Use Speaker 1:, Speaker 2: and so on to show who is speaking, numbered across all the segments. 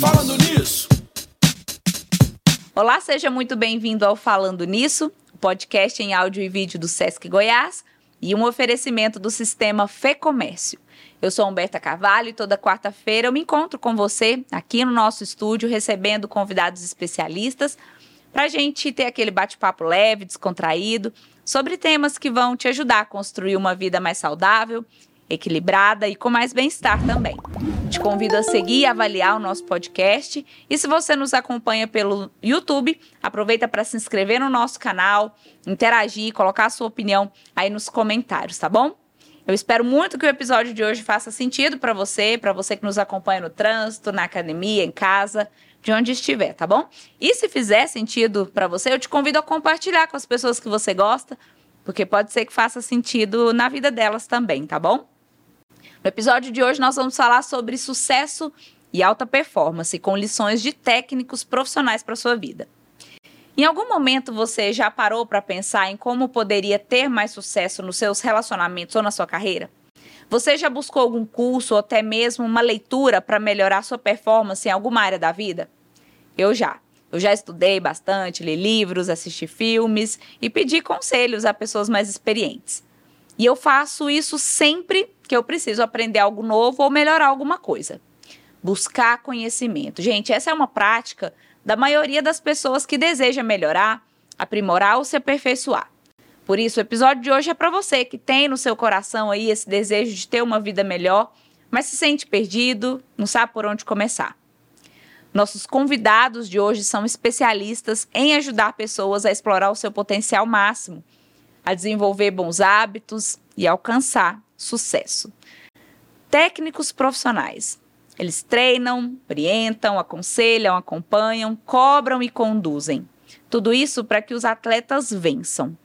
Speaker 1: Falando nisso.
Speaker 2: Olá, seja muito bem-vindo ao Falando Nisso, podcast em áudio e vídeo do Sesc Goiás e um oferecimento do sistema Fê Comércio. Eu sou Humberta Carvalho e toda quarta-feira eu me encontro com você aqui no nosso estúdio recebendo convidados especialistas para a gente ter aquele bate-papo leve, descontraído, sobre temas que vão te ajudar a construir uma vida mais saudável, equilibrada e com mais bem-estar também. Te convido a seguir e avaliar o nosso podcast. E se você nos acompanha pelo YouTube, aproveita para se inscrever no nosso canal, interagir, colocar a sua opinião aí nos comentários, tá bom? Eu espero muito que o episódio de hoje faça sentido para você, para você que nos acompanha no trânsito, na academia, em casa, de onde estiver, tá bom? E se fizer sentido para você, eu te convido a compartilhar com as pessoas que você gosta, porque pode ser que faça sentido na vida delas também, tá bom? No episódio de hoje nós vamos falar sobre sucesso e alta performance, com lições de técnicos profissionais para sua vida. Em algum momento você já parou para pensar em como poderia ter mais sucesso nos seus relacionamentos ou na sua carreira? Você já buscou algum curso ou até mesmo uma leitura para melhorar sua performance em alguma área da vida? Eu já. Eu já estudei bastante, li livros, assisti filmes e pedi conselhos a pessoas mais experientes. E eu faço isso sempre que eu preciso aprender algo novo ou melhorar alguma coisa. Buscar conhecimento. Gente, essa é uma prática da maioria das pessoas que deseja melhorar, aprimorar ou se aperfeiçoar. Por isso, o episódio de hoje é para você que tem no seu coração aí esse desejo de ter uma vida melhor, mas se sente perdido, não sabe por onde começar. Nossos convidados de hoje são especialistas em ajudar pessoas a explorar o seu potencial máximo, a desenvolver bons hábitos e alcançar sucesso. Técnicos profissionais. Eles treinam, orientam, aconselham, acompanham, cobram e conduzem. Tudo isso para que os atletas vençam.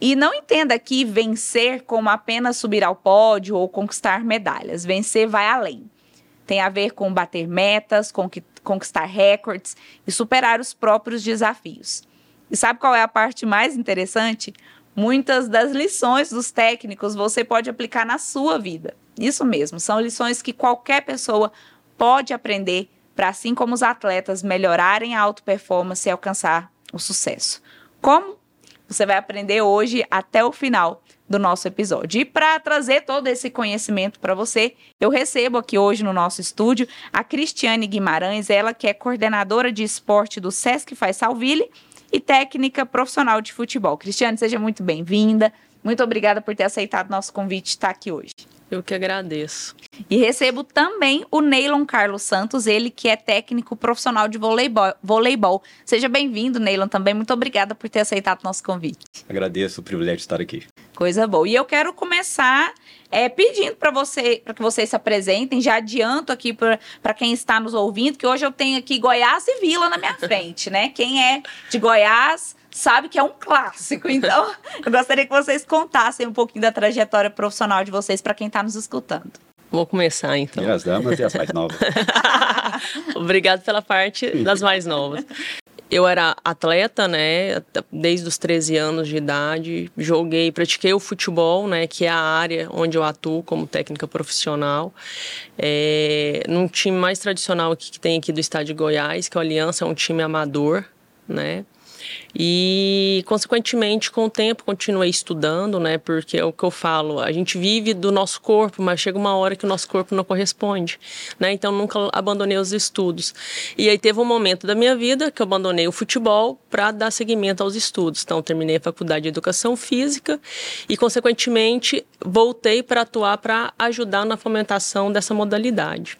Speaker 2: E não entenda aqui vencer como apenas subir ao pódio ou conquistar medalhas. Vencer vai além. Tem a ver com bater metas, conquistar recordes e superar os próprios desafios. E sabe qual é a parte mais interessante? Muitas das lições dos técnicos você pode aplicar na sua vida. Isso mesmo, são lições que qualquer pessoa pode aprender para, assim como os atletas, melhorarem a auto performance e alcançar o sucesso. Como? Você vai aprender hoje até o final do nosso episódio. E para trazer todo esse conhecimento para você, eu recebo aqui hoje no nosso estúdio a Cristiane Guimarães, ela que é coordenadora de esporte do Sesc Faz Salville e técnica profissional de futebol. Cristiane, seja muito bem-vinda. Muito obrigada por ter aceitado nosso convite de estar aqui hoje.
Speaker 3: Eu que agradeço.
Speaker 2: E recebo também o Neylon Carlos Santos, ele que é técnico profissional de voleibol. voleibol. Seja bem-vindo, Neylon, também. Muito obrigada por ter aceitado nosso convite.
Speaker 4: Agradeço o privilégio de estar aqui.
Speaker 2: Coisa boa. E eu quero começar é, pedindo para você, para que vocês se apresentem. Já adianto aqui para quem está nos ouvindo que hoje eu tenho aqui Goiás e Vila na minha frente, né? Quem é de Goiás sabe que é um clássico. Então, eu gostaria que vocês contassem um pouquinho da trajetória profissional de vocês para quem está nos escutando.
Speaker 3: Vou começar então.
Speaker 4: E as damas e as mais novas.
Speaker 3: Obrigado pela parte das mais novas. Eu era atleta, né, desde os 13 anos de idade, joguei, pratiquei o futebol, né, que é a área onde eu atuo como técnica profissional, é, num time mais tradicional aqui, que tem aqui do estado de Goiás, que é o Aliança, é um time amador, né, e, consequentemente, com o tempo, continuei estudando, né? Porque é o que eu falo, a gente vive do nosso corpo, mas chega uma hora que o nosso corpo não corresponde, né? Então, nunca abandonei os estudos. E aí teve um momento da minha vida que eu abandonei o futebol para dar seguimento aos estudos. Então, terminei a faculdade de Educação Física e, consequentemente, voltei para atuar para ajudar na fomentação dessa modalidade.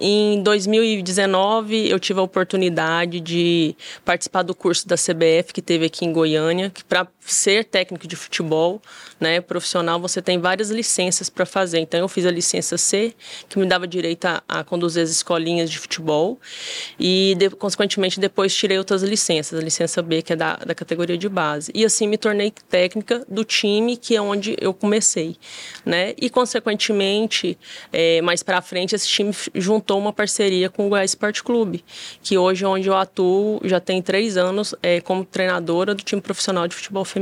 Speaker 3: Em 2019, eu tive a oportunidade de participar do curso da CBF que teve aqui em Goiânia, que para ser técnico de futebol, né, profissional, você tem várias licenças para fazer. Então, eu fiz a licença C, que me dava direito a, a conduzir as escolinhas de futebol, e, de, consequentemente, depois tirei outras licenças, a licença B, que é da, da categoria de base. E assim me tornei técnica do time que é onde eu comecei, né? E, consequentemente, é, mais para frente, esse time juntou uma parceria com o Goiás Sport Clube, que hoje é onde eu atuo já tem três anos é, como treinadora do time profissional de futebol feminino.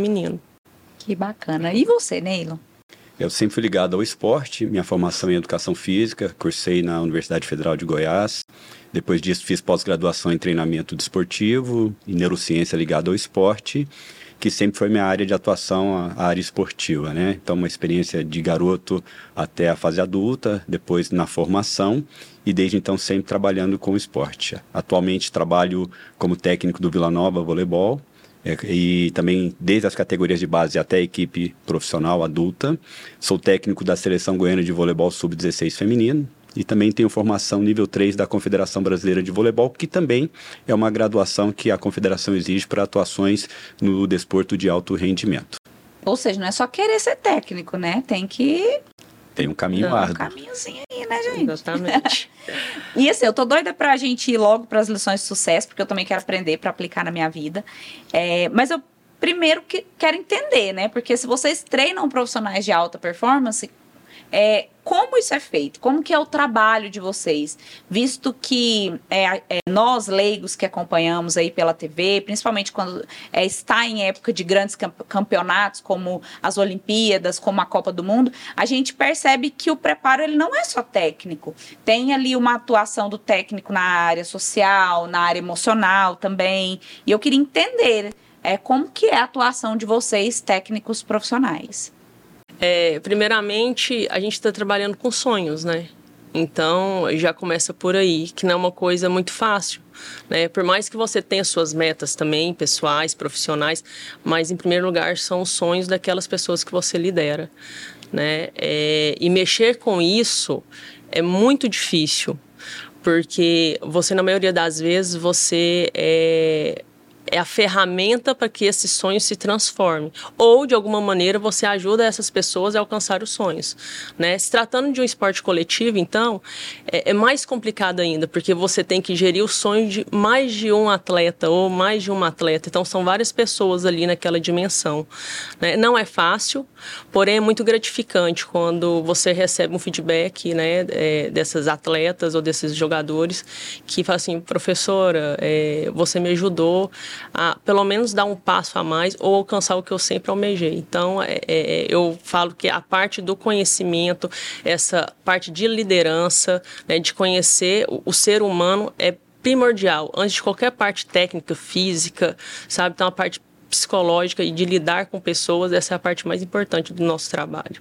Speaker 2: Que bacana. E você, Neilo?
Speaker 4: Eu sempre fui ligado ao esporte, minha formação em educação física, cursei na Universidade Federal de Goiás. Depois disso, fiz pós-graduação em treinamento desportivo e neurociência ligada ao esporte, que sempre foi minha área de atuação, a área esportiva, né? Então, uma experiência de garoto até a fase adulta, depois na formação e desde então sempre trabalhando com o esporte. Atualmente trabalho como técnico do Vila Nova Voleibol é, e também desde as categorias de base até a equipe profissional adulta. Sou técnico da Seleção Goiana de Voleibol Sub-16 feminino e também tenho formação nível 3 da Confederação Brasileira de Voleibol, que também é uma graduação que a Confederação exige para atuações no desporto de alto rendimento.
Speaker 2: Ou seja, não é só querer ser técnico, né? Tem que
Speaker 4: tem um caminho árduo.
Speaker 2: Um caminhozinho aí, né, gente?
Speaker 3: Exatamente.
Speaker 2: e assim, eu tô doida pra gente ir logo para as lições de sucesso, porque eu também quero aprender para aplicar na minha vida. É, mas eu primeiro que quero entender, né? Porque se vocês treinam profissionais de alta performance, é, como isso é feito? Como que é o trabalho de vocês? Visto que é, é, nós, leigos que acompanhamos aí pela TV, principalmente quando é, está em época de grandes campeonatos, como as Olimpíadas, como a Copa do Mundo, a gente percebe que o preparo ele não é só técnico. Tem ali uma atuação do técnico na área social, na área emocional também. E eu queria entender é, como que é a atuação de vocês, técnicos profissionais.
Speaker 3: É, primeiramente, a gente está trabalhando com sonhos, né? Então, já começa por aí, que não é uma coisa muito fácil. Né? Por mais que você tenha suas metas também, pessoais, profissionais, mas em primeiro lugar são os sonhos daquelas pessoas que você lidera. Né? É, e mexer com isso é muito difícil, porque você, na maioria das vezes, você é, é a ferramenta para que esse sonho se transforme. Ou, de alguma maneira, você ajuda essas pessoas a alcançar os sonhos. Né? Se tratando de um esporte coletivo, então, é, é mais complicado ainda, porque você tem que gerir o sonho de mais de um atleta ou mais de uma atleta. Então, são várias pessoas ali naquela dimensão. Né? Não é fácil, porém é muito gratificante quando você recebe um feedback né, é, dessas atletas ou desses jogadores que falam assim, professora, é, você me ajudou a pelo menos dar um passo a mais ou alcançar o que eu sempre almejei. Então, é, é, eu falo que a parte do conhecimento, essa parte de liderança, né, de conhecer o, o ser humano é primordial, antes de qualquer parte técnica, física, sabe? Então, a parte psicológica e de lidar com pessoas, essa é a parte mais importante do nosso trabalho.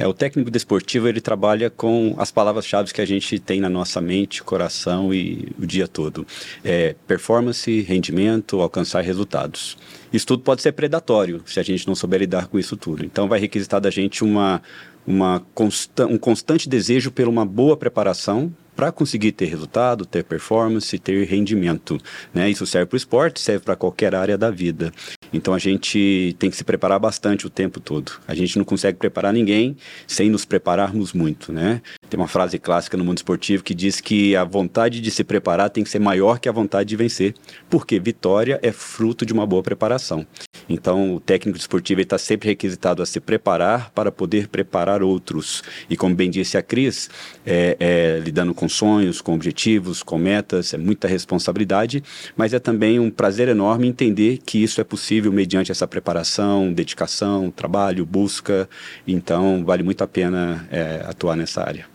Speaker 4: É, o técnico desportivo ele trabalha com as palavras-chave que a gente tem na nossa mente, coração e o dia todo. É, performance, rendimento, alcançar resultados. Isso tudo pode ser predatório se a gente não souber lidar com isso tudo. Então vai requisitar da gente uma, uma consta um constante desejo por uma boa preparação para conseguir ter resultado, ter performance, ter rendimento. Né? Isso serve para o esporte, serve para qualquer área da vida. Então a gente tem que se preparar bastante o tempo todo. A gente não consegue preparar ninguém sem nos prepararmos muito, né? Tem uma frase clássica no mundo esportivo que diz que a vontade de se preparar tem que ser maior que a vontade de vencer, porque vitória é fruto de uma boa preparação. Então, o técnico esportivo está sempre requisitado a se preparar para poder preparar outros. E como bem disse a Cris, é, é, lidando com sonhos, com objetivos, com metas, é muita responsabilidade, mas é também um prazer enorme entender que isso é possível mediante essa preparação, dedicação, trabalho, busca. Então, vale muito a pena é, atuar nessa área.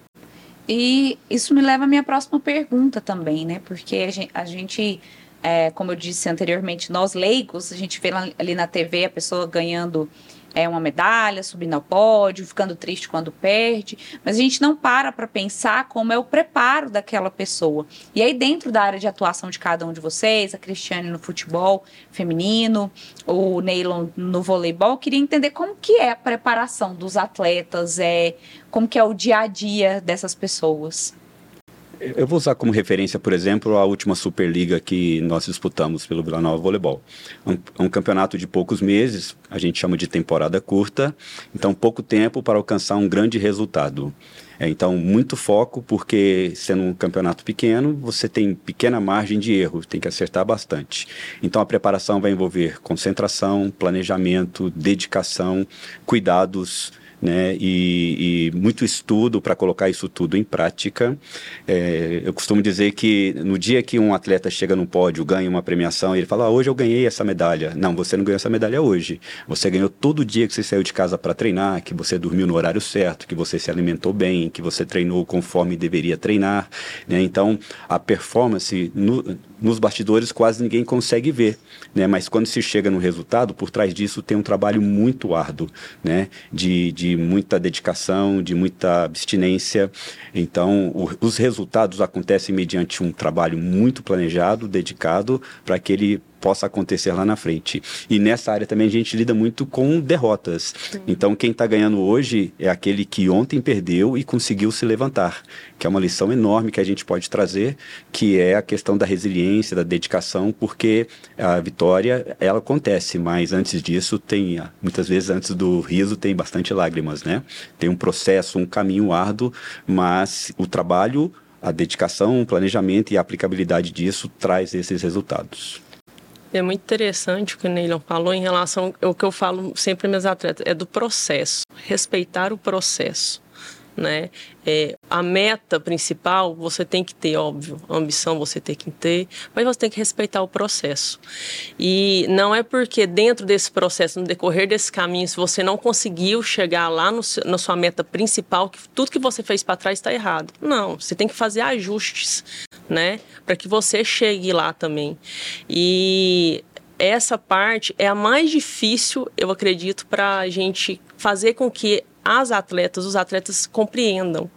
Speaker 2: E isso me leva à minha próxima pergunta também, né? Porque a gente é, como eu disse anteriormente, nós leigos, a gente vê ali na TV a pessoa ganhando é, uma medalha, subindo ao pódio, ficando triste quando perde, mas a gente não para para pensar como é o preparo daquela pessoa. E aí, dentro da área de atuação de cada um de vocês, a Cristiane no futebol feminino, o Neylon no voleibol, queria entender como que é a preparação dos atletas, é, como que é o dia a dia dessas pessoas.
Speaker 4: Eu vou usar como referência, por exemplo, a última Superliga que nós disputamos pelo Vila Nova Voleibol. É um, um, campeonato de poucos meses, a gente chama de temporada curta, então pouco tempo para alcançar um grande resultado. É, então, muito foco, porque sendo um campeonato pequeno, você tem pequena margem de erro, tem que acertar bastante. Então, a preparação vai envolver concentração, planejamento, dedicação, cuidados né? E, e muito estudo para colocar isso tudo em prática. É, eu costumo dizer que no dia que um atleta chega no pódio, ganha uma premiação, ele fala: ah, hoje eu ganhei essa medalha. Não, você não ganhou essa medalha hoje. Você ganhou todo dia que você saiu de casa para treinar, que você dormiu no horário certo, que você se alimentou bem, que você treinou conforme deveria treinar. Né? Então, a performance no, nos bastidores quase ninguém consegue ver, né? Mas quando se chega no resultado, por trás disso tem um trabalho muito árduo, né? De, de muita dedicação, de muita abstinência. Então, o, os resultados acontecem mediante um trabalho muito planejado, dedicado, para que ele possa acontecer lá na frente. E nessa área também a gente lida muito com derrotas. Sim. Então, quem está ganhando hoje é aquele que ontem perdeu e conseguiu se levantar, que é uma lição enorme que a gente pode trazer, que é a questão da resiliência, da dedicação, porque a vitória ela acontece, mas antes disso tem muitas vezes antes do riso tem bastante lágrimas, né? Tem um processo, um caminho árduo, mas o trabalho a dedicação, o planejamento e a aplicabilidade disso traz esses resultados.
Speaker 3: É muito interessante o que o Neilon falou em relação ao que eu falo sempre meus atletas, é do processo, respeitar o processo. Né? É, a meta principal você tem que ter, óbvio, a ambição você tem que ter, mas você tem que respeitar o processo. E não é porque dentro desse processo, no decorrer desse caminho, se você não conseguiu chegar lá no, na sua meta principal, que tudo que você fez para trás está errado. Não, você tem que fazer ajustes, né, para que você chegue lá também. E essa parte é a mais difícil, eu acredito, para a gente fazer com que as atletas, os atletas compreendam,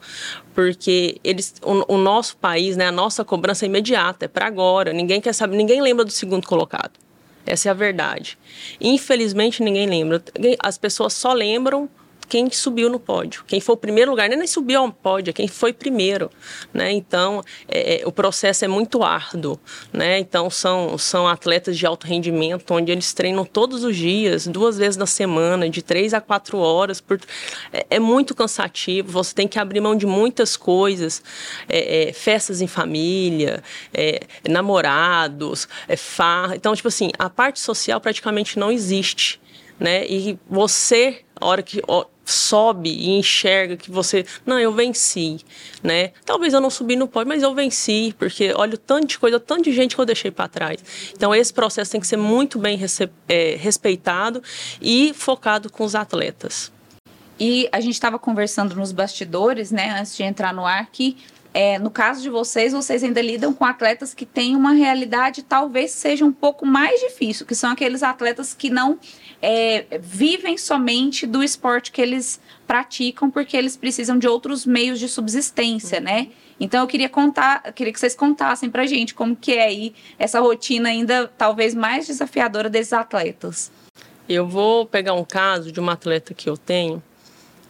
Speaker 3: porque eles, o, o nosso país, né, a nossa cobrança é imediata, é para agora. Ninguém quer saber, ninguém lembra do segundo colocado. Essa é a verdade. Infelizmente ninguém lembra. As pessoas só lembram quem subiu no pódio. Quem foi o primeiro lugar, nem subiu ao pódio, é quem foi primeiro. Né? Então, é, é, o processo é muito árduo. Né? Então, são, são atletas de alto rendimento, onde eles treinam todos os dias, duas vezes na semana, de três a quatro horas. Por... É, é muito cansativo, você tem que abrir mão de muitas coisas. É, é festas em família, é, namorados, é, farra. Então, tipo assim, a parte social praticamente não existe. Né? E você, a hora que sobe e enxerga que você, não, eu venci, né? Talvez eu não subi no pódio, mas eu venci, porque olha o tanto de coisa, o tanto de gente que eu deixei para trás. Então esse processo tem que ser muito bem é, respeitado e focado com os atletas.
Speaker 2: E a gente estava conversando nos bastidores, né, antes de entrar no ar, que é, no caso de vocês, vocês ainda lidam com atletas que têm uma realidade talvez seja um pouco mais difícil, que são aqueles atletas que não é, vivem somente do esporte que eles praticam, porque eles precisam de outros meios de subsistência, né? Então eu queria contar, queria que vocês contassem pra gente como que é aí essa rotina ainda talvez mais desafiadora desses atletas.
Speaker 3: Eu vou pegar um caso de uma atleta que eu tenho.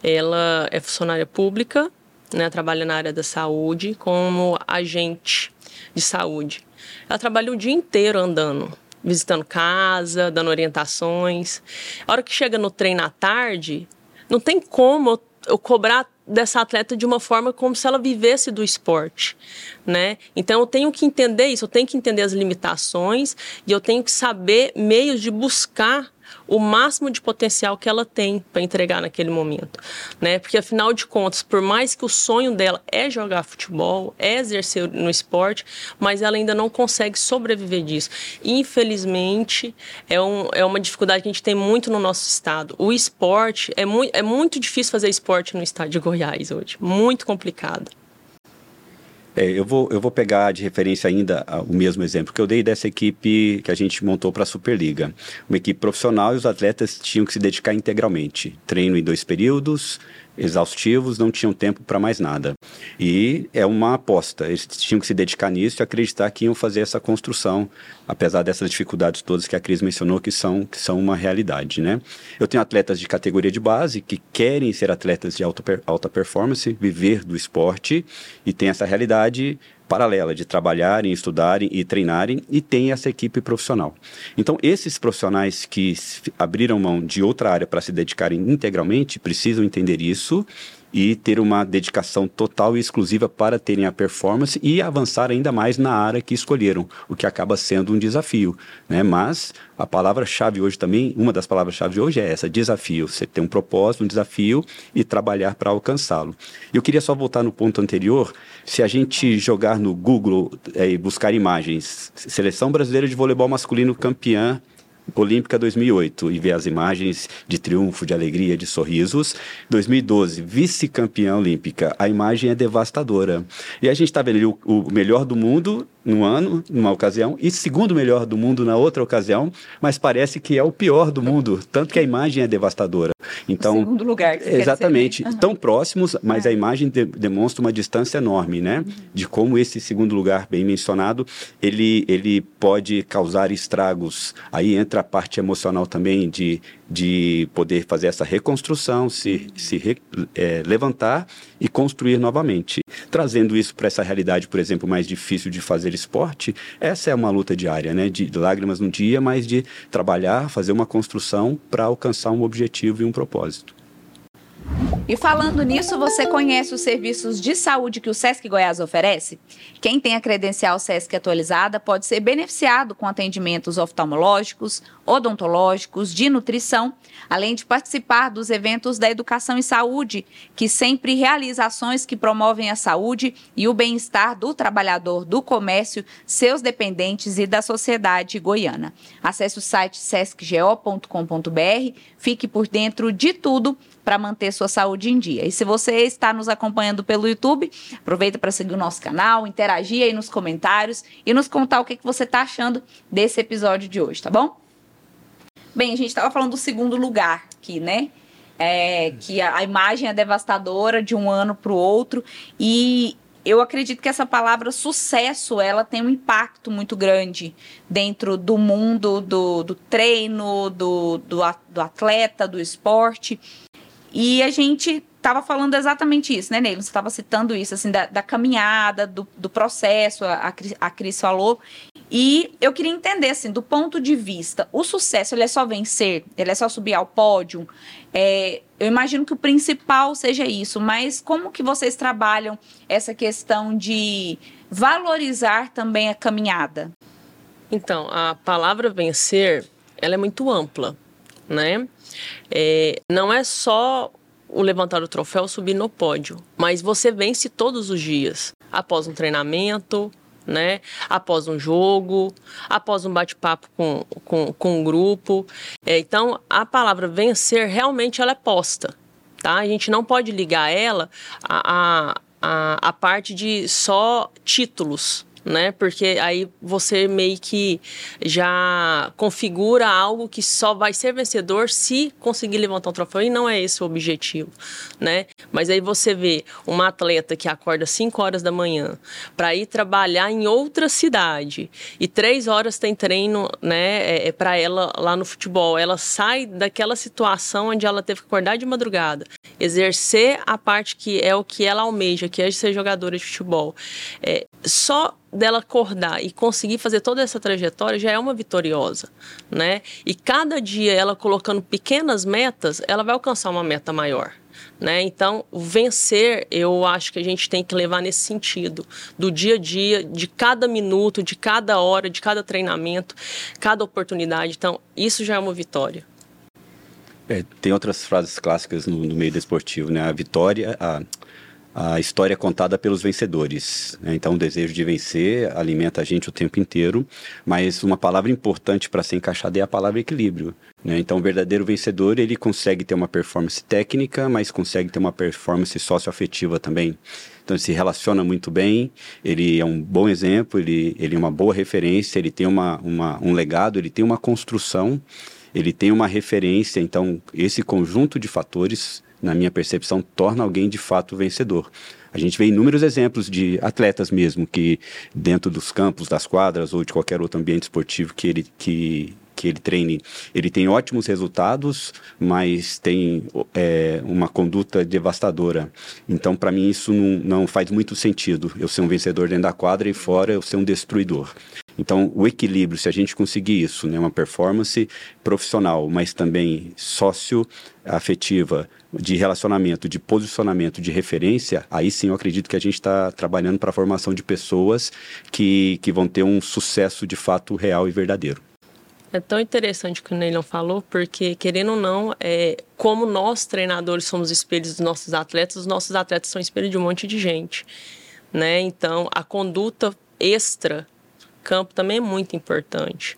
Speaker 3: Ela é funcionária pública, né, trabalha na área da saúde como agente de saúde. Ela trabalha o dia inteiro andando visitando casa, dando orientações. A hora que chega no treino à tarde, não tem como eu cobrar dessa atleta de uma forma como se ela vivesse do esporte, né? Então eu tenho que entender isso, eu tenho que entender as limitações e eu tenho que saber meios de buscar o máximo de potencial que ela tem para entregar naquele momento, né? Porque afinal de contas, por mais que o sonho dela é jogar futebol, é exercer no esporte, mas ela ainda não consegue sobreviver disso. Infelizmente, é, um, é uma dificuldade que a gente tem muito no nosso estado. O esporte é muito, é muito difícil fazer esporte no estado de Goiás hoje, muito complicado.
Speaker 4: É, eu, vou, eu vou pegar de referência ainda o mesmo exemplo que eu dei dessa equipe que a gente montou para a Superliga. Uma equipe profissional e os atletas tinham que se dedicar integralmente. Treino em dois períodos, exaustivos, não tinham tempo para mais nada. E é uma aposta, eles tinham que se dedicar nisso e acreditar que iam fazer essa construção, apesar dessas dificuldades todas que a Cris mencionou, que são, que são uma realidade, né? Eu tenho atletas de categoria de base que querem ser atletas de alta, alta performance, viver do esporte, e tem essa realidade paralela de trabalharem, estudarem e treinarem e tem essa equipe profissional. Então, esses profissionais que abriram mão de outra área para se dedicarem integralmente precisam entender isso e ter uma dedicação total e exclusiva para terem a performance e avançar ainda mais na área que escolheram, o que acaba sendo um desafio, né? Mas a palavra-chave hoje também, uma das palavras-chave hoje é essa, desafio. Você tem um propósito, um desafio e trabalhar para alcançá-lo. Eu queria só voltar no ponto anterior, se a gente jogar no Google é, e buscar imagens, seleção brasileira de voleibol masculino campeã Olímpica 2008 e ver as imagens de triunfo, de alegria, de sorrisos. 2012, vice-campeã olímpica. A imagem é devastadora. E a gente está vendo o, o melhor do mundo no ano, numa ocasião, e segundo melhor do mundo na outra ocasião, mas parece que é o pior do mundo, tanto que a imagem é devastadora. Então,
Speaker 2: o segundo lugar. Que
Speaker 4: exatamente, uhum. tão próximos, mas é. a imagem de, demonstra uma distância enorme, né? Uhum. De como esse segundo lugar bem mencionado, ele ele pode causar estragos. Aí entra a parte emocional também de de poder fazer essa reconstrução, se, se re, é, levantar e construir novamente. Trazendo isso para essa realidade, por exemplo, mais difícil de fazer esporte, essa é uma luta diária, né? De lágrimas no dia, mas de trabalhar, fazer uma construção para alcançar um objetivo e um propósito.
Speaker 2: E falando nisso, você conhece os serviços de saúde que o SESC Goiás oferece? Quem tem a credencial SESC atualizada pode ser beneficiado com atendimentos oftalmológicos, odontológicos, de nutrição, além de participar dos eventos da educação e saúde, que sempre realiza ações que promovem a saúde e o bem-estar do trabalhador, do comércio, seus dependentes e da sociedade goiana. Acesse o site sescgo.com.br, fique por dentro de tudo para manter sua saúde em dia. E se você está nos acompanhando pelo YouTube, aproveita para seguir o nosso canal, interagir aí nos comentários e nos contar o que, que você está achando desse episódio de hoje, tá bom? Bem, a gente estava falando do segundo lugar aqui, né? É, que a, a imagem é devastadora de um ano para o outro e eu acredito que essa palavra sucesso ela tem um impacto muito grande dentro do mundo do, do treino, do, do, do atleta, do esporte. E a gente estava falando exatamente isso, né, Ney? Você estava citando isso, assim, da, da caminhada, do, do processo, a, a Cris falou. E eu queria entender, assim, do ponto de vista, o sucesso, ele é só vencer? Ele é só subir ao pódio? É, eu imagino que o principal seja isso, mas como que vocês trabalham essa questão de valorizar também a caminhada?
Speaker 3: Então, a palavra vencer, ela é muito ampla, né? É, não é só o levantar o troféu, subir no pódio, mas você vence todos os dias, após um treinamento, né? Após um jogo, após um bate-papo com, com, com um grupo. É, então, a palavra vencer realmente ela é posta, tá? A gente não pode ligar ela a, a, a, a parte de só títulos, né? Porque aí você meio que já configura algo que só vai ser vencedor se conseguir levantar um troféu e não é esse o objetivo, né? Mas aí você vê uma atleta que acorda 5 horas da manhã para ir trabalhar em outra cidade e três horas tem treino, né? É, é para ela lá no futebol. Ela sai daquela situação onde ela teve que acordar de madrugada, exercer a parte que é o que ela almeja, que é ser jogadora de futebol. É, só dela acordar e conseguir fazer toda essa trajetória já é uma vitoriosa, né? E cada dia ela colocando pequenas metas, ela vai alcançar uma meta maior. Né? Então, vencer, eu acho que a gente tem que levar nesse sentido, do dia a dia, de cada minuto, de cada hora, de cada treinamento, cada oportunidade. Então, isso já é uma vitória.
Speaker 4: É, tem outras frases clássicas no, no meio desportivo, né? A vitória, a, a história contada pelos vencedores. Né? Então, o desejo de vencer alimenta a gente o tempo inteiro, mas uma palavra importante para ser encaixada é a palavra equilíbrio. Né? Então, o verdadeiro vencedor, ele consegue ter uma performance técnica, mas consegue ter uma performance socioafetiva também. Então, ele se relaciona muito bem, ele é um bom exemplo, ele, ele é uma boa referência, ele tem uma, uma, um legado, ele tem uma construção, ele tem uma referência. Então, esse conjunto de fatores na minha percepção, torna alguém de fato vencedor. A gente vê inúmeros exemplos de atletas mesmo que, dentro dos campos, das quadras ou de qualquer outro ambiente esportivo que ele, que, que ele treine, ele tem ótimos resultados, mas tem é, uma conduta devastadora. Então, para mim, isso não, não faz muito sentido. Eu ser um vencedor dentro da quadra e fora eu ser um destruidor. Então, o equilíbrio, se a gente conseguir isso, né, uma performance profissional, mas também sócio-afetiva, de relacionamento, de posicionamento, de referência, aí sim eu acredito que a gente está trabalhando para a formação de pessoas que, que vão ter um sucesso de fato real e verdadeiro.
Speaker 3: É tão interessante o que o Neilon falou, porque, querendo ou não, é, como nós, treinadores, somos espelhos dos nossos atletas, os nossos atletas são espelhos de um monte de gente. Né? Então, a conduta extra campo também é muito importante.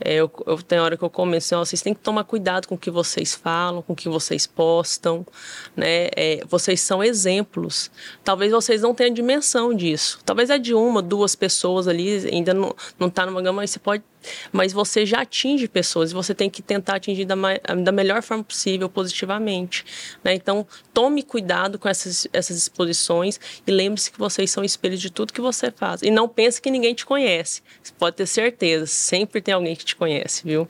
Speaker 3: É, eu, eu hora que eu comecei, ó, vocês têm que tomar cuidado com o que vocês falam, com o que vocês postam, né? É, vocês são exemplos. Talvez vocês não tenham dimensão disso. Talvez é de uma, duas pessoas ali, ainda não, não tá numa gama, mas você pode mas você já atinge pessoas e você tem que tentar atingir da, da melhor forma possível, positivamente. Né? Então, tome cuidado com essas, essas exposições e lembre-se que vocês são espelhos de tudo que você faz. E não pense que ninguém te conhece. Você pode ter certeza, sempre tem alguém que te conhece, viu?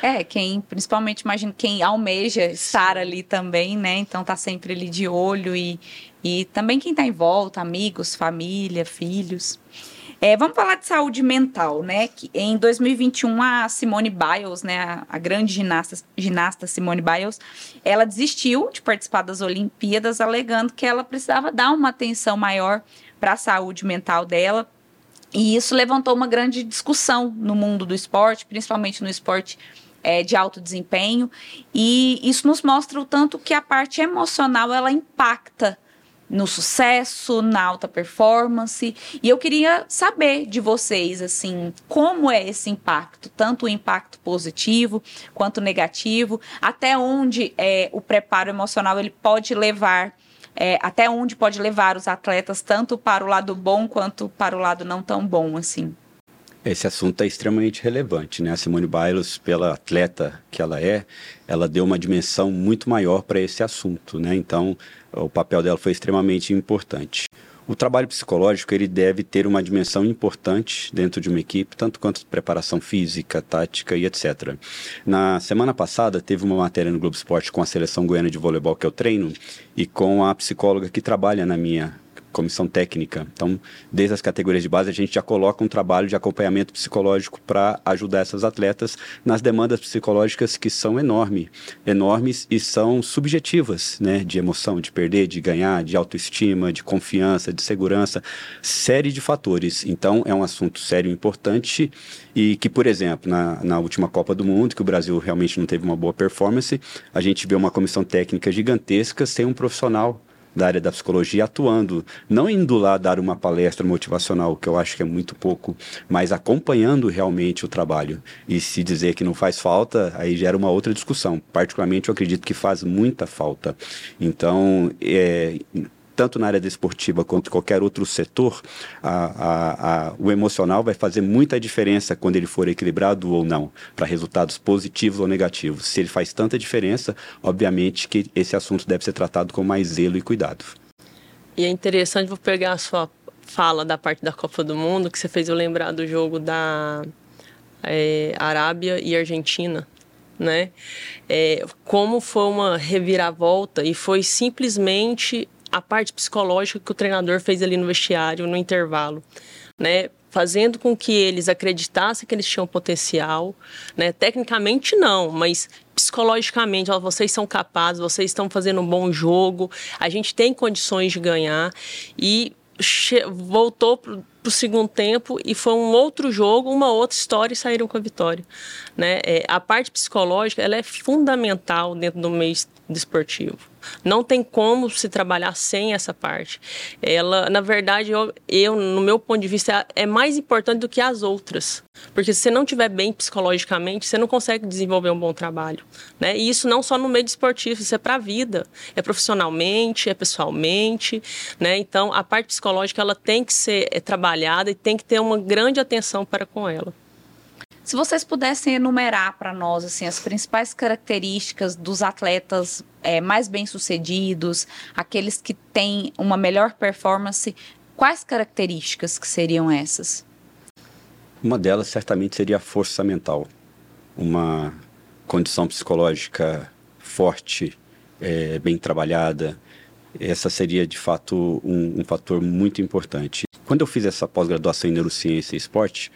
Speaker 2: É, quem, principalmente, imagino, quem almeja estar ali também, né? Então tá sempre ali de olho e, e também quem tá em volta, amigos, família, filhos. É, vamos falar de saúde mental, né? Que em 2021 a Simone Biles, né, a, grande ginasta, ginasta Simone Biles, ela desistiu de participar das Olimpíadas, alegando que ela precisava dar uma atenção maior para a saúde mental dela. E isso levantou uma grande discussão no mundo do esporte, principalmente no esporte é, de alto desempenho. E isso nos mostra o tanto que a parte emocional ela impacta no sucesso, na alta performance. E eu queria saber de vocês, assim, como é esse impacto, tanto o impacto positivo quanto negativo, até onde é, o preparo emocional ele pode levar. É, até onde pode levar os atletas, tanto para o lado bom quanto para o lado não tão bom, assim.
Speaker 4: Esse assunto é extremamente relevante, né? A Simone Biles, pela atleta que ela é, ela deu uma dimensão muito maior para esse assunto, né? Então, o papel dela foi extremamente importante. O trabalho psicológico ele deve ter uma dimensão importante dentro de uma equipe, tanto quanto preparação física, tática e etc. Na semana passada teve uma matéria no Globo Esporte com a seleção goiana de voleibol que eu treino e com a psicóloga que trabalha na minha comissão técnica. Então, desde as categorias de base, a gente já coloca um trabalho de acompanhamento psicológico para ajudar essas atletas nas demandas psicológicas que são enormes, enormes e são subjetivas, né? De emoção, de perder, de ganhar, de autoestima, de confiança, de segurança, série de fatores. Então, é um assunto sério e importante e que, por exemplo, na, na última Copa do Mundo, que o Brasil realmente não teve uma boa performance, a gente vê uma comissão técnica gigantesca sem um profissional da área da psicologia atuando, não indo lá dar uma palestra motivacional, que eu acho que é muito pouco, mas acompanhando realmente o trabalho. E se dizer que não faz falta, aí gera uma outra discussão. Particularmente, eu acredito que faz muita falta. Então, é, tanto na área desportiva quanto qualquer outro setor, a, a, a, o emocional vai fazer muita diferença quando ele for equilibrado ou não, para resultados positivos ou negativos. Se ele faz tanta diferença, obviamente que esse assunto deve ser tratado com mais zelo e cuidado.
Speaker 3: E é interessante, vou pegar a sua fala da parte da Copa do Mundo, que você fez eu lembrar do jogo da é, Arábia e Argentina, né? É, como foi uma reviravolta e foi simplesmente a parte psicológica que o treinador fez ali no vestiário, no intervalo, né? Fazendo com que eles acreditassem que eles tinham potencial, né? Tecnicamente não, mas psicologicamente, ó, vocês são capazes, vocês estão fazendo um bom jogo, a gente tem condições de ganhar e voltou para o segundo tempo e foi um outro jogo, uma outra história e saíram com a vitória. Né? É, a parte psicológica ela é fundamental dentro do meio desportivo. Não tem como se trabalhar sem essa parte. Ela, na verdade, eu, eu, no meu ponto de vista, é mais importante do que as outras. Porque se você não estiver bem psicologicamente, você não consegue desenvolver um bom trabalho. Né? E isso não só no meio desportivo, isso é para a vida. É profissionalmente, é pessoalmente. Né? Então, a parte psicológica ela tem que ser é, trabalhada e tem que ter uma grande atenção para com ela.
Speaker 2: Se vocês pudessem enumerar para nós assim as principais características dos atletas é, mais bem-sucedidos, aqueles que têm uma melhor performance, quais características que seriam essas?
Speaker 4: Uma delas certamente seria a força mental, uma condição psicológica forte, é, bem trabalhada. Essa seria de fato um, um fator muito importante. Quando eu fiz essa pós-graduação em neurociência e esporte,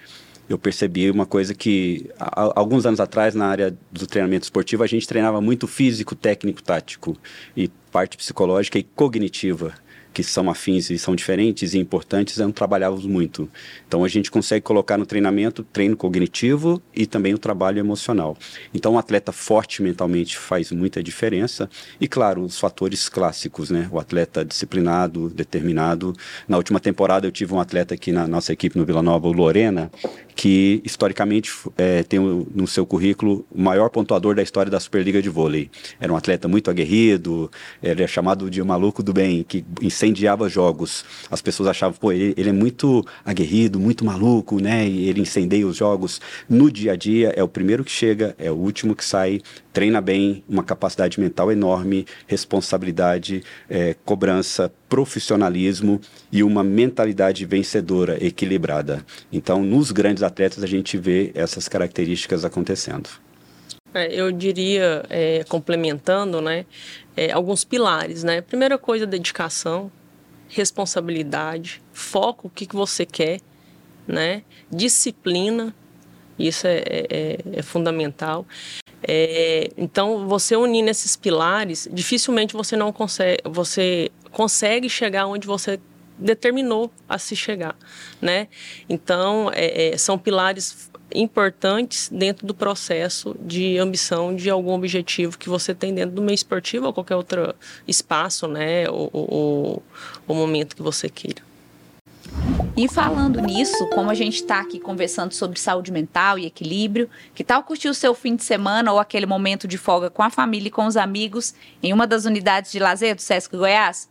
Speaker 4: eu percebi uma coisa que há, alguns anos atrás na área do treinamento esportivo a gente treinava muito físico, técnico, tático e parte psicológica e cognitiva que são afins e são diferentes e importantes, não trabalhávamos muito. Então a gente consegue colocar no treinamento treino cognitivo e também o trabalho emocional. Então um atleta forte mentalmente faz muita diferença e claro, os fatores clássicos, né? O atleta disciplinado, determinado. Na última temporada eu tive um atleta aqui na nossa equipe no Vila Nova, o Lorena, que historicamente é, tem no seu currículo o maior pontuador da história da Superliga de Vôlei. Era um atleta muito aguerrido, ele é chamado de maluco do bem, que incendiava jogos. As pessoas achavam, pô, ele, ele, é muito aguerrido, muito maluco, né? E ele incendeia os jogos. No dia a dia, é o primeiro que chega, é o último que sai, treina bem, uma capacidade mental enorme, responsabilidade, é, cobrança, profissionalismo e uma mentalidade vencedora, equilibrada. Então, nos grandes atletas, a gente vê essas características acontecendo.
Speaker 3: É, eu diria, é, complementando, né, é, alguns pilares, né? Primeira coisa, dedicação, responsabilidade, foco, o que, que você quer, né? Disciplina, isso é, é, é, é fundamental. É, então, você unindo esses pilares, dificilmente você não consegue, você consegue chegar onde você determinou a se chegar, né? Então, são pilares importantes dentro do processo de ambição de algum objetivo que você tem dentro do meio esportivo ou qualquer outro espaço, né? Ou, ou momento que você queira.
Speaker 2: E falando nisso, como a gente está aqui conversando sobre saúde mental e equilíbrio, que tal curtir o seu fim de semana ou aquele momento de folga com a família e com os amigos em uma das unidades de lazer do Sesc Goiás?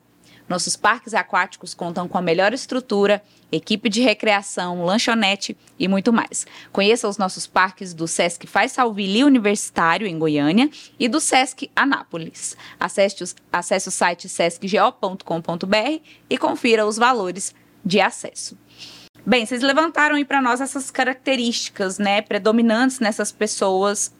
Speaker 2: Nossos parques aquáticos contam com a melhor estrutura, equipe de recreação, lanchonete e muito mais. Conheça os nossos parques do Sesc Faz Salvili Universitário, em Goiânia, e do Sesc Anápolis. Acesse, acesse o site sescgo.com.br e confira os valores de acesso. Bem, vocês levantaram aí para nós essas características, né, predominantes nessas pessoas,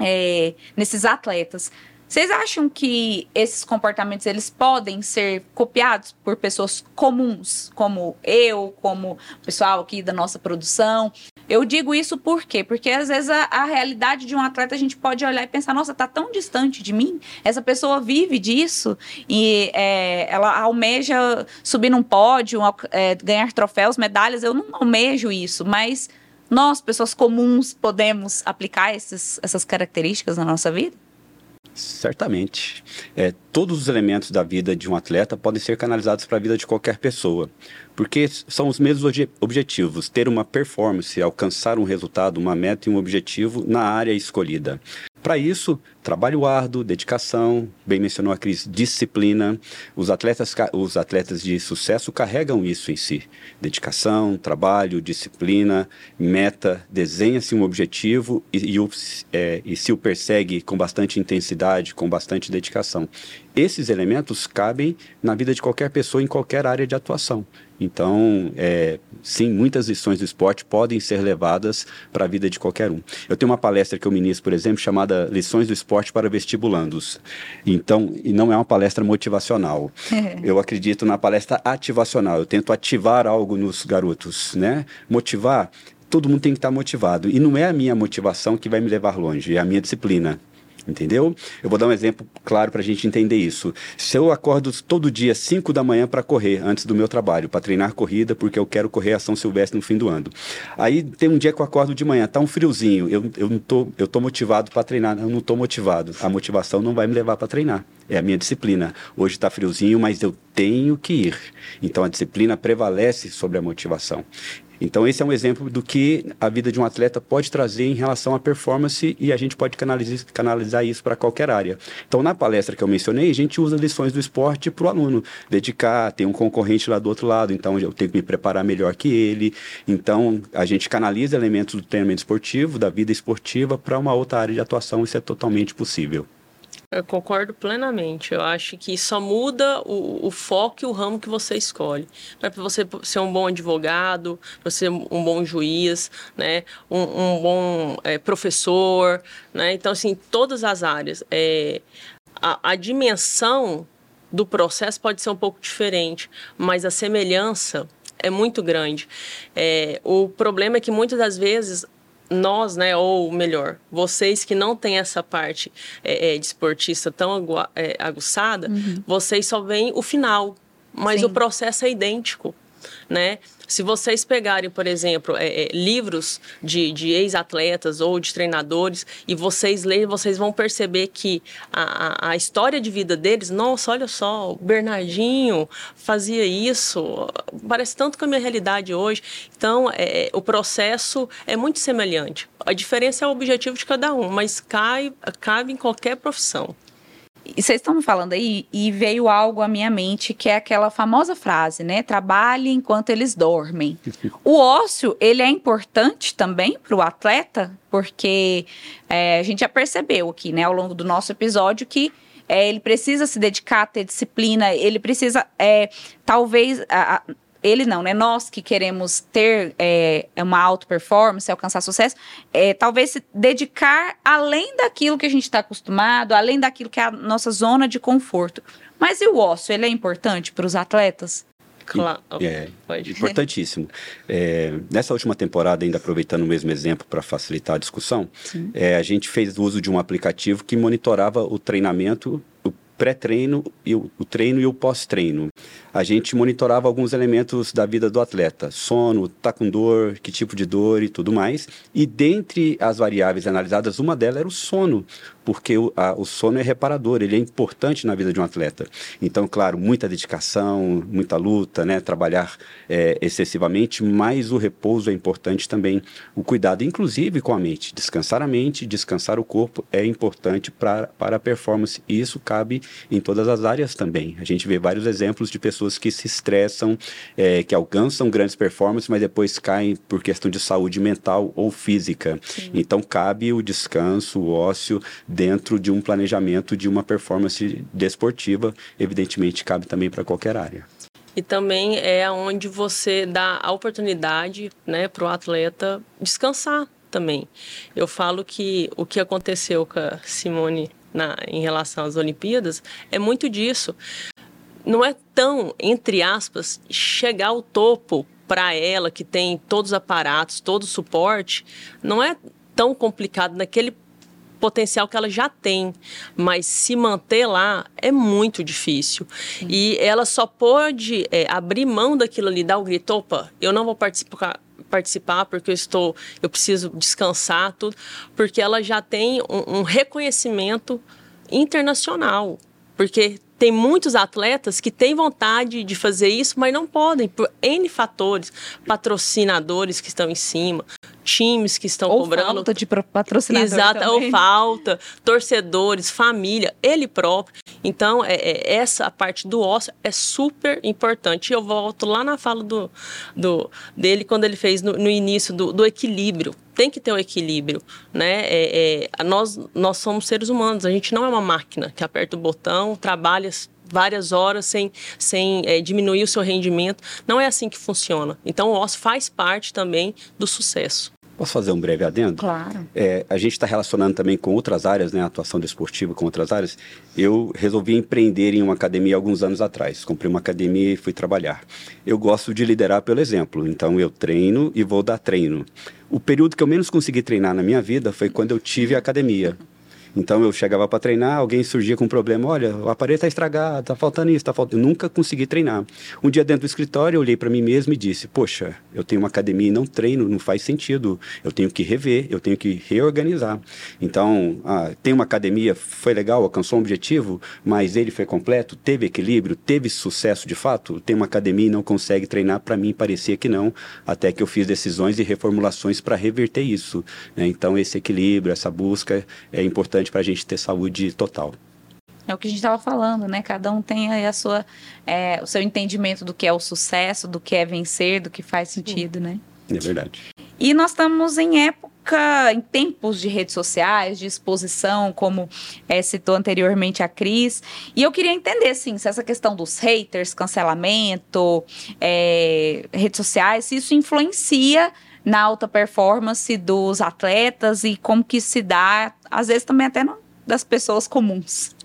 Speaker 2: é, nesses atletas. Vocês acham que esses comportamentos eles podem ser copiados por pessoas comuns, como eu, como o pessoal aqui da nossa produção? Eu digo isso por quê? Porque às vezes a, a, realidade de um atleta a gente pode olhar e pensar, nossa, tá tão distante de mim. Essa pessoa vive disso e é, ela almeja subir num pódio, é, ganhar troféus, medalhas. Eu não almejo isso, mas nós, pessoas comuns, podemos aplicar esses, essas características na nossa vida?
Speaker 4: Certamente. É, todos os elementos da vida de um atleta podem ser canalizados para a vida de qualquer pessoa, porque são os mesmos obje objetivos: ter uma performance, alcançar um resultado, uma meta e um objetivo na área escolhida. Para isso, trabalho árduo, dedicação, bem mencionou a Cris, disciplina. Os atletas, os atletas de sucesso carregam isso em si. Dedicação, trabalho, disciplina, meta, desenha-se um objetivo e, e, é, e se o persegue com bastante intensidade, com bastante dedicação. Esses elementos cabem na vida de qualquer pessoa em qualquer área de atuação. Então, é, sim, muitas lições do esporte podem ser levadas para a vida de qualquer um. Eu tenho uma palestra que eu ministro, por exemplo, chamada Lições do Esporte para Vestibulandos. Então, e não é uma palestra motivacional. eu acredito na palestra ativacional. Eu tento ativar algo nos garotos, né? Motivar todo mundo tem que estar motivado. E não é a minha motivação que vai me levar longe, é a minha disciplina entendeu? Eu vou dar um exemplo claro para a gente entender isso. Se eu acordo todo dia 5 da manhã para correr antes do meu trabalho, para treinar corrida, porque eu quero correr a São Silvestre no fim do ano. Aí tem um dia que eu acordo de manhã, tá um friozinho, eu, eu não tô, eu tô motivado para treinar, eu não tô motivado. A motivação não vai me levar para treinar. É a minha disciplina. Hoje está friozinho, mas eu tenho que ir. Então a disciplina prevalece sobre a motivação. Então, esse é um exemplo do que a vida de um atleta pode trazer em relação à performance e a gente pode canalizar, canalizar isso para qualquer área. Então, na palestra que eu mencionei, a gente usa lições do esporte para o aluno dedicar, tem um concorrente lá do outro lado, então eu tenho que me preparar melhor que ele. Então, a gente canaliza elementos do treinamento esportivo, da vida esportiva, para uma outra área de atuação, isso é totalmente possível.
Speaker 3: Eu concordo plenamente. Eu acho que só muda o, o foco e o ramo que você escolhe. Para você ser um bom advogado, para ser um bom juiz, né? um, um bom é, professor. Né? Então, assim, todas as áreas. É, a, a dimensão do processo pode ser um pouco diferente, mas a semelhança é muito grande. É, o problema é que muitas das vezes nós, né, ou melhor, vocês que não têm essa parte é, é, de esportista tão agu é, aguçada, uhum. vocês só veem o final, mas Sim. o processo é idêntico, né? Se vocês pegarem, por exemplo, é, é, livros de, de ex-atletas ou de treinadores e vocês lerem, vocês vão perceber que a, a, a, história de vida deles, nossa, olha só, o Bernardinho fazia isso, parece tanto com a minha realidade hoje. Então, é, o processo é muito semelhante. A diferença é o objetivo de cada um, mas cai, cabe em qualquer profissão.
Speaker 2: E vocês estão falando aí e veio algo à minha mente que é aquela famosa frase, né? Trabalhe enquanto eles dormem. o ócio, ele é importante também para o atleta, porque é, a gente já percebeu aqui, né, ao longo do nosso episódio que é, ele precisa se dedicar, ter disciplina, ele precisa, é, talvez, a, ele não, né? Nós que queremos ter é, uma alta performance, alcançar sucesso, é, talvez se dedicar além daquilo que a gente está acostumado, além daquilo que é a nossa zona de conforto. Mas e o ócio, ele é importante para os atletas?
Speaker 4: Claro. É, Pode. importantíssimo. É, nessa última temporada, ainda aproveitando o mesmo exemplo para facilitar a discussão, é, a gente fez uso de um aplicativo que monitorava o treinamento, o pré-treino e o, treino e o pós-treino a gente monitorava alguns elementos da vida do atleta, sono, tá com dor, que tipo de dor e tudo mais. E dentre as variáveis analisadas, uma delas era o sono, porque o, a, o sono é reparador, ele é importante na vida de um atleta. Então, claro, muita dedicação, muita luta, né, trabalhar é, excessivamente, mas o repouso é importante também, o cuidado, inclusive com a mente. Descansar a mente, descansar o corpo é importante pra, para a performance, e isso cabe em todas as áreas também. A gente vê vários exemplos de pessoas que se estressam, é, que alcançam grandes performances, mas depois caem por questão de saúde mental ou física. Sim. Então, cabe o descanso, o ócio, dentro de um planejamento de uma performance desportiva. Evidentemente, cabe também para qualquer área.
Speaker 3: E também é onde você dá a oportunidade né, para o atleta descansar também. Eu falo que o que aconteceu com a Simone na, em relação às Olimpíadas é muito disso não é tão, entre aspas, chegar ao topo para ela, que tem todos os aparatos, todo o suporte, não é tão complicado naquele potencial que ela já tem, mas se manter lá é muito difícil. Sim. E ela só pode é, abrir mão daquilo ali, dar o grito, opa, eu não vou participar participar porque eu estou eu preciso descansar tudo porque ela já tem um, um reconhecimento internacional porque tem muitos atletas que têm vontade de fazer isso, mas não podem, por N fatores, patrocinadores que estão em cima, times que estão
Speaker 2: ou
Speaker 3: cobrando.
Speaker 2: falta de patrocinador
Speaker 3: Exato,
Speaker 2: também.
Speaker 3: ou falta, torcedores, família, ele próprio. Então, é, é, essa parte do ócio é super importante. E eu volto lá na fala do, do, dele, quando ele fez no, no início do, do equilíbrio tem que ter um equilíbrio, né? É, é, nós, nós somos seres humanos, a gente não é uma máquina que aperta o botão, trabalha várias horas sem, sem é, diminuir o seu rendimento. Não é assim que funciona. Então, o ócio faz parte também do sucesso.
Speaker 4: Posso fazer um breve adendo?
Speaker 2: Claro.
Speaker 4: É, a gente está relacionando também com outras áreas, né? A atuação desportiva com outras áreas. Eu resolvi empreender em uma academia alguns anos atrás. Comprei uma academia e fui trabalhar. Eu gosto de liderar pelo exemplo. Então, eu treino e vou dar treino. O período que eu menos consegui treinar na minha vida foi quando eu tive a academia. Então eu chegava para treinar, alguém surgia com um problema, olha, o aparelho está estragado, está faltando isso, está faltando. Eu nunca consegui treinar. Um dia dentro do escritório eu olhei para mim mesmo e disse, poxa, eu tenho uma academia e não treino, não faz sentido. Eu tenho que rever, eu tenho que reorganizar. Então, ah, tem uma academia, foi legal, alcançou um objetivo, mas ele foi completo, teve equilíbrio, teve sucesso de fato. Tem uma academia e não consegue treinar, para mim parecia que não, até que eu fiz decisões e reformulações para reverter isso. Né? Então esse equilíbrio, essa busca é importante importante para a gente ter saúde total.
Speaker 2: É o que a gente estava falando, né? Cada um tem aí a sua, é, o seu entendimento do que é o sucesso, do que é vencer, do que faz sentido, né?
Speaker 4: É verdade.
Speaker 2: E nós estamos em época, em tempos de redes sociais, de exposição, como é, citou anteriormente a Cris. E eu queria entender, sim, se essa questão dos haters, cancelamento, é, redes sociais, se isso influencia na alta performance dos atletas e como que se dá, às vezes também até no, das pessoas comuns.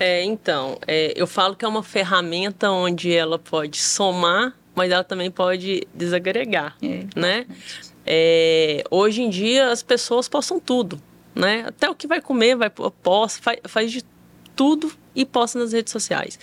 Speaker 3: É, então, é, eu falo que é uma ferramenta onde ela pode somar, mas ela também pode desagregar, é. né? É, hoje em dia as pessoas postam tudo, né? Até o que vai comer, vai posta, faz, faz de tudo e posta nas redes sociais.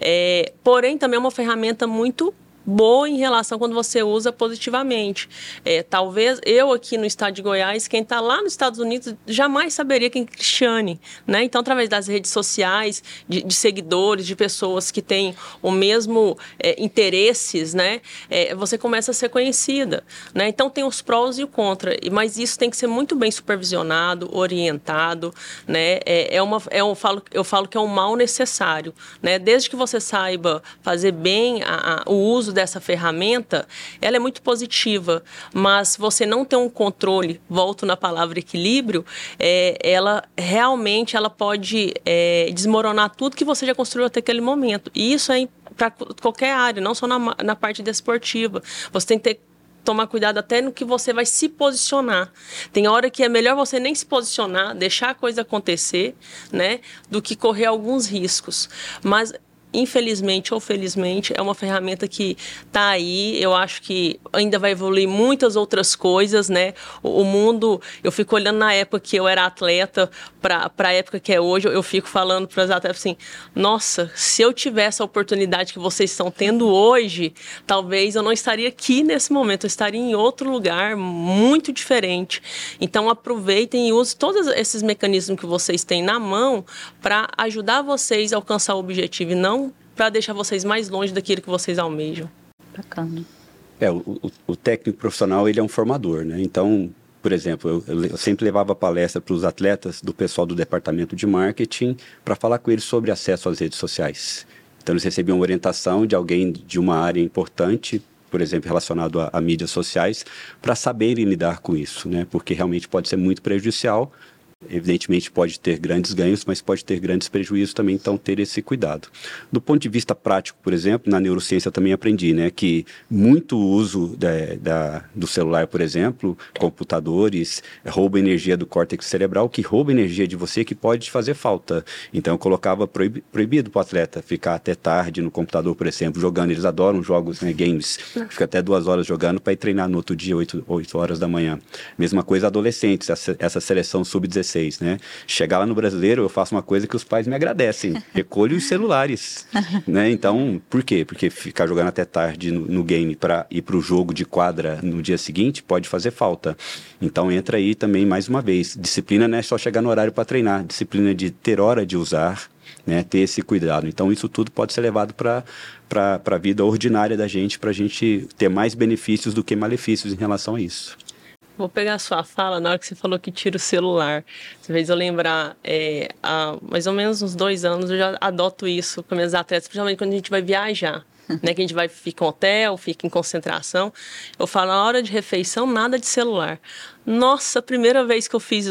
Speaker 3: É, porém, também é uma ferramenta muito boa em relação quando você usa positivamente. É, talvez eu aqui no estado de Goiás, quem está lá nos Estados Unidos jamais saberia quem é Cristiane, né? Então, através das redes sociais, de, de seguidores, de pessoas que têm o mesmo é, interesses, né? É, você começa a ser conhecida, né? Então, tem os prós e o contra, mas isso tem que ser muito bem supervisionado, orientado, né? É, é uma, é um, eu, falo, eu falo que é um mal necessário, né? Desde que você saiba fazer bem a, a, o uso dessa ferramenta, ela é muito positiva, mas você não tem um controle, volto na palavra equilíbrio, é, ela realmente ela pode é, desmoronar tudo que você já construiu até aquele momento. E isso é para qualquer área, não só na, na parte desportiva. Você tem que ter tomar cuidado até no que você vai se posicionar. Tem hora que é melhor você nem se posicionar, deixar a coisa acontecer, né, do que correr alguns riscos. Mas infelizmente ou felizmente, é uma ferramenta que está aí. Eu acho que ainda vai evoluir muitas outras coisas, né? O, o mundo, eu fico olhando na época que eu era atleta para a época que é hoje, eu fico falando para os atletas assim: nossa, se eu tivesse a oportunidade que vocês estão tendo hoje, talvez eu não estaria aqui nesse momento, eu estaria em outro lugar muito diferente. Então aproveitem e usem todos esses mecanismos que vocês têm na mão para ajudar vocês a alcançar o objetivo não para deixar vocês mais longe daquilo que vocês almejam.
Speaker 2: Bacana.
Speaker 4: É, o, o, o técnico profissional, ele é um formador, né? Então, por exemplo, eu, eu sempre levava palestra para os atletas do pessoal do departamento de marketing para falar com eles sobre acesso às redes sociais. Então, eles recebiam orientação de alguém de uma área importante, por exemplo, relacionado a, a mídias sociais, para saberem lidar com isso, né? Porque realmente pode ser muito prejudicial Evidentemente pode ter grandes ganhos, mas pode ter grandes prejuízos também, então ter esse cuidado. Do ponto de vista prático, por exemplo, na neurociência eu também aprendi, né, que muito uso da, da, do celular, por exemplo, computadores, rouba energia do córtex cerebral, que rouba energia de você que pode fazer falta. Então eu colocava proib, proibido para o atleta ficar até tarde no computador, por exemplo, jogando. Eles adoram jogos, né, games, fica até duas horas jogando para ir treinar no outro dia, 8, 8 horas da manhã. Mesma coisa adolescentes, essa, essa seleção sub-17 16, né? Chegar lá no brasileiro, eu faço uma coisa que os pais me agradecem. Recolho os celulares, né? Então, por quê? Porque ficar jogando até tarde no, no game para ir para o jogo de quadra no dia seguinte pode fazer falta. Então, entra aí também, mais uma vez, disciplina não é só chegar no horário para treinar, disciplina de ter hora de usar, né, ter esse cuidado. Então, isso tudo pode ser levado para a vida ordinária da gente, para a gente ter mais benefícios do que malefícios em relação a isso.
Speaker 3: Vou pegar a sua fala na hora que você falou que tira o celular. Às vezes eu lembrar, é, há mais ou menos uns dois anos eu já adoto isso com meus atletas, principalmente quando a gente vai viajar. né, que a gente vai fica em hotel, fica em concentração. Eu falo, na hora de refeição, nada de celular. Nossa, primeira vez que eu fiz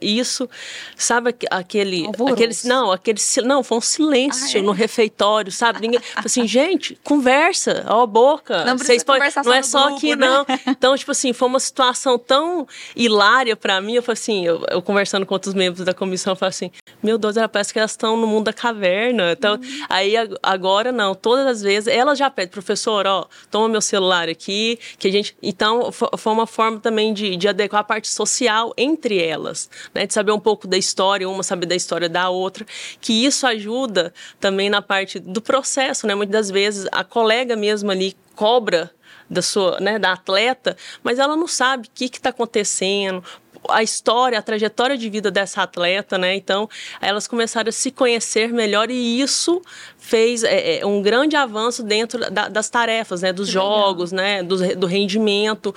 Speaker 3: isso, sabe aquele, aquele não, aquele não, foi um silêncio ah, é? no refeitório, sabe? Ninguém, assim, gente, conversa, ó a boca.
Speaker 2: Não Vocês podem,
Speaker 3: não é só
Speaker 2: grupo,
Speaker 3: aqui
Speaker 2: né?
Speaker 3: não. Então, tipo assim, foi uma situação tão hilária para mim, eu falei assim, eu, eu, conversando com outros membros da comissão, eu falei assim, meu Deus, ela parece que elas estão no mundo da caverna. Então, hum. aí agora não, todas as vezes ela já pede, professor, ó, toma meu celular aqui, que a gente, então foi uma forma também de, de adequar a parte social entre elas, né? De saber um pouco da história, uma saber da história da outra, que isso ajuda também na parte do processo, né? Muitas das vezes a colega mesmo ali cobra da sua, né, da atleta, mas ela não sabe o que está acontecendo, a história, a trajetória de vida dessa atleta, né? Então, elas começaram a se conhecer melhor e isso fez é, é um grande avanço dentro da, das tarefas, né? Dos que jogos, legal. né? Do, do rendimento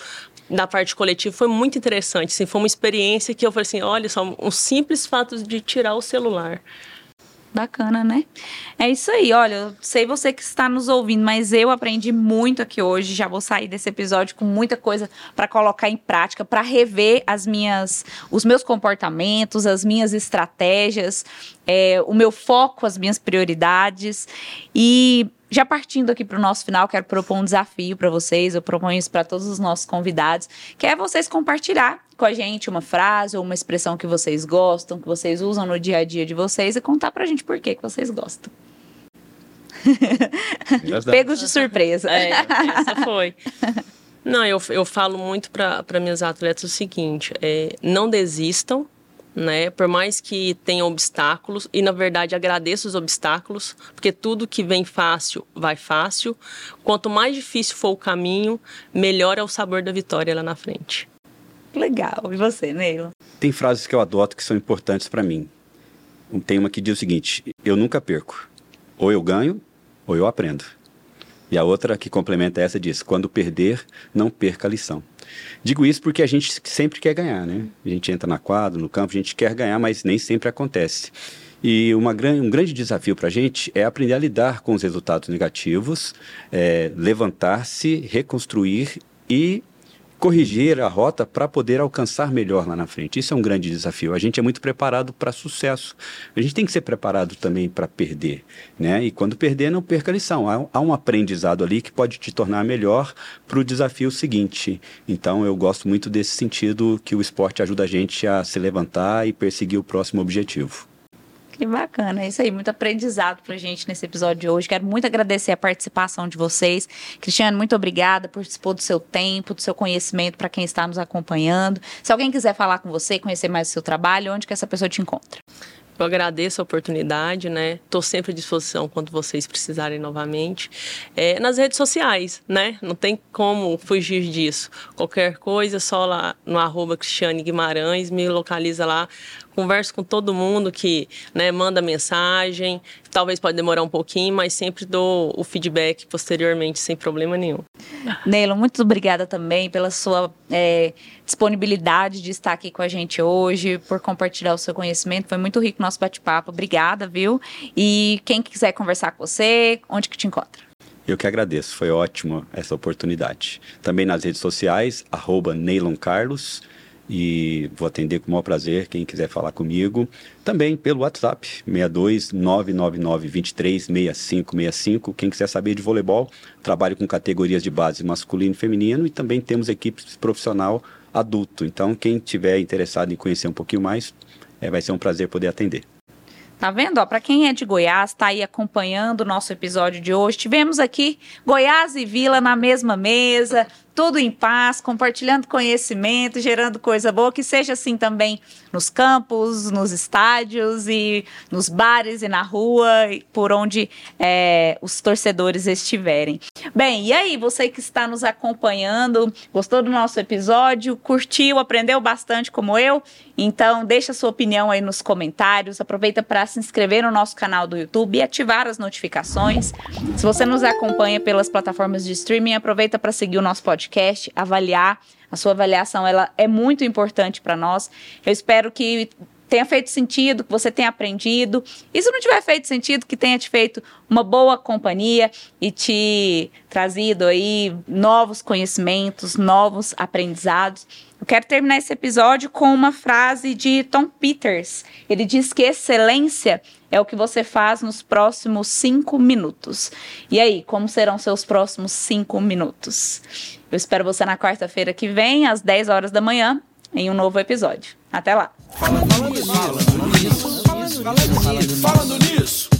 Speaker 3: da parte coletiva foi muito interessante. Assim, foi uma experiência que eu falei assim, olha só, um simples fato de tirar o celular.
Speaker 2: Bacana, né? É isso aí. Olha, eu sei você que está nos ouvindo, mas eu aprendi muito aqui hoje. Já vou sair desse episódio com muita coisa para colocar em prática, para rever as minhas, os meus comportamentos, as minhas estratégias, é, o meu foco, as minhas prioridades. E já partindo aqui para o nosso final, quero propor um desafio para vocês, eu proponho isso para todos os nossos convidados, que é vocês compartilhar com a gente uma frase ou uma expressão que vocês gostam, que vocês usam no dia a dia de vocês e contar para a gente por que, que vocês gostam. Pegos de surpresa.
Speaker 3: É, essa foi. Não, eu, eu falo muito para minhas atletas o seguinte: é, não desistam, né? Por mais que tenham obstáculos, e na verdade agradeço os obstáculos, porque tudo que vem fácil vai fácil. Quanto mais difícil for o caminho, melhor é o sabor da vitória lá na frente.
Speaker 2: Legal. E você, Neilo?
Speaker 4: Tem frases que eu adoto que são importantes para mim. Tem uma que diz o seguinte: eu nunca perco. Ou eu ganho, ou eu aprendo. E a outra que complementa essa diz: quando perder, não perca a lição. Digo isso porque a gente sempre quer ganhar, né? A gente entra na quadra, no campo, a gente quer ganhar, mas nem sempre acontece. E uma, um grande desafio para a gente é aprender a lidar com os resultados negativos, é, levantar-se, reconstruir e corrigir a rota para poder alcançar melhor lá na frente. Isso é um grande desafio. A gente é muito preparado para sucesso. A gente tem que ser preparado também para perder, né? E quando perder, não perca a lição. Há, há um aprendizado ali que pode te tornar melhor para o desafio seguinte. Então, eu gosto muito desse sentido que o esporte ajuda a gente a se levantar e perseguir o próximo objetivo.
Speaker 2: Que bacana, é isso aí, muito aprendizado pra gente nesse episódio de hoje. Quero muito agradecer a participação de vocês. Cristiano, muito obrigada por dispor do seu tempo, do seu conhecimento para quem está nos acompanhando. Se alguém quiser falar com você, conhecer mais o seu trabalho, onde que essa pessoa te encontra?
Speaker 3: Eu agradeço a oportunidade, né? Estou sempre à disposição quando vocês precisarem novamente. É, nas redes sociais, né? Não tem como fugir disso. Qualquer coisa, só lá no arroba Cristiane Guimarães, me localiza lá converso com todo mundo que né, manda mensagem. Talvez pode demorar um pouquinho, mas sempre dou o feedback posteriormente, sem problema nenhum.
Speaker 2: Neilo, muito obrigada também pela sua é, disponibilidade de estar aqui com a gente hoje, por compartilhar o seu conhecimento. Foi muito rico o nosso bate-papo. Obrigada, viu? E quem quiser conversar com você, onde que te encontra?
Speaker 4: Eu que agradeço, foi ótimo essa oportunidade. Também nas redes sociais, arroba Neilon Carlos e vou atender com o maior prazer quem quiser falar comigo. Também pelo WhatsApp, 62 999 23 6565. Quem quiser saber de voleibol, trabalho com categorias de base masculino e feminino e também temos equipe profissional adulto. Então, quem tiver interessado em conhecer um pouquinho mais, é, vai ser um prazer poder atender.
Speaker 2: Tá vendo? Para quem é de Goiás, está aí acompanhando o nosso episódio de hoje. Tivemos aqui Goiás e Vila na mesma mesa, tudo em paz, compartilhando conhecimento, gerando coisa boa, que seja assim também nos campos, nos estádios e nos bares e na rua, por onde é, os torcedores estiverem. Bem, e aí, você que está nos acompanhando, gostou do nosso episódio, curtiu, aprendeu bastante como eu? Então, deixa sua opinião aí nos comentários, aproveita para se inscrever no nosso canal do YouTube e ativar as notificações. Se você nos acompanha pelas plataformas de streaming, aproveita para seguir o nosso podcast podcast, avaliar. A sua avaliação ela é muito importante para nós. Eu espero que tenha feito sentido, que você tenha aprendido. E se não tiver feito sentido, que tenha te feito uma boa companhia e te trazido aí novos conhecimentos, novos aprendizados. Eu quero terminar esse episódio com uma frase de Tom Peters. Ele diz que excelência é o que você faz nos próximos cinco minutos. E aí, como serão seus próximos cinco minutos? Eu espero você na quarta-feira que vem, às 10 horas da manhã, em um novo episódio. Até lá. Falando nisso, falando nisso, falando nisso.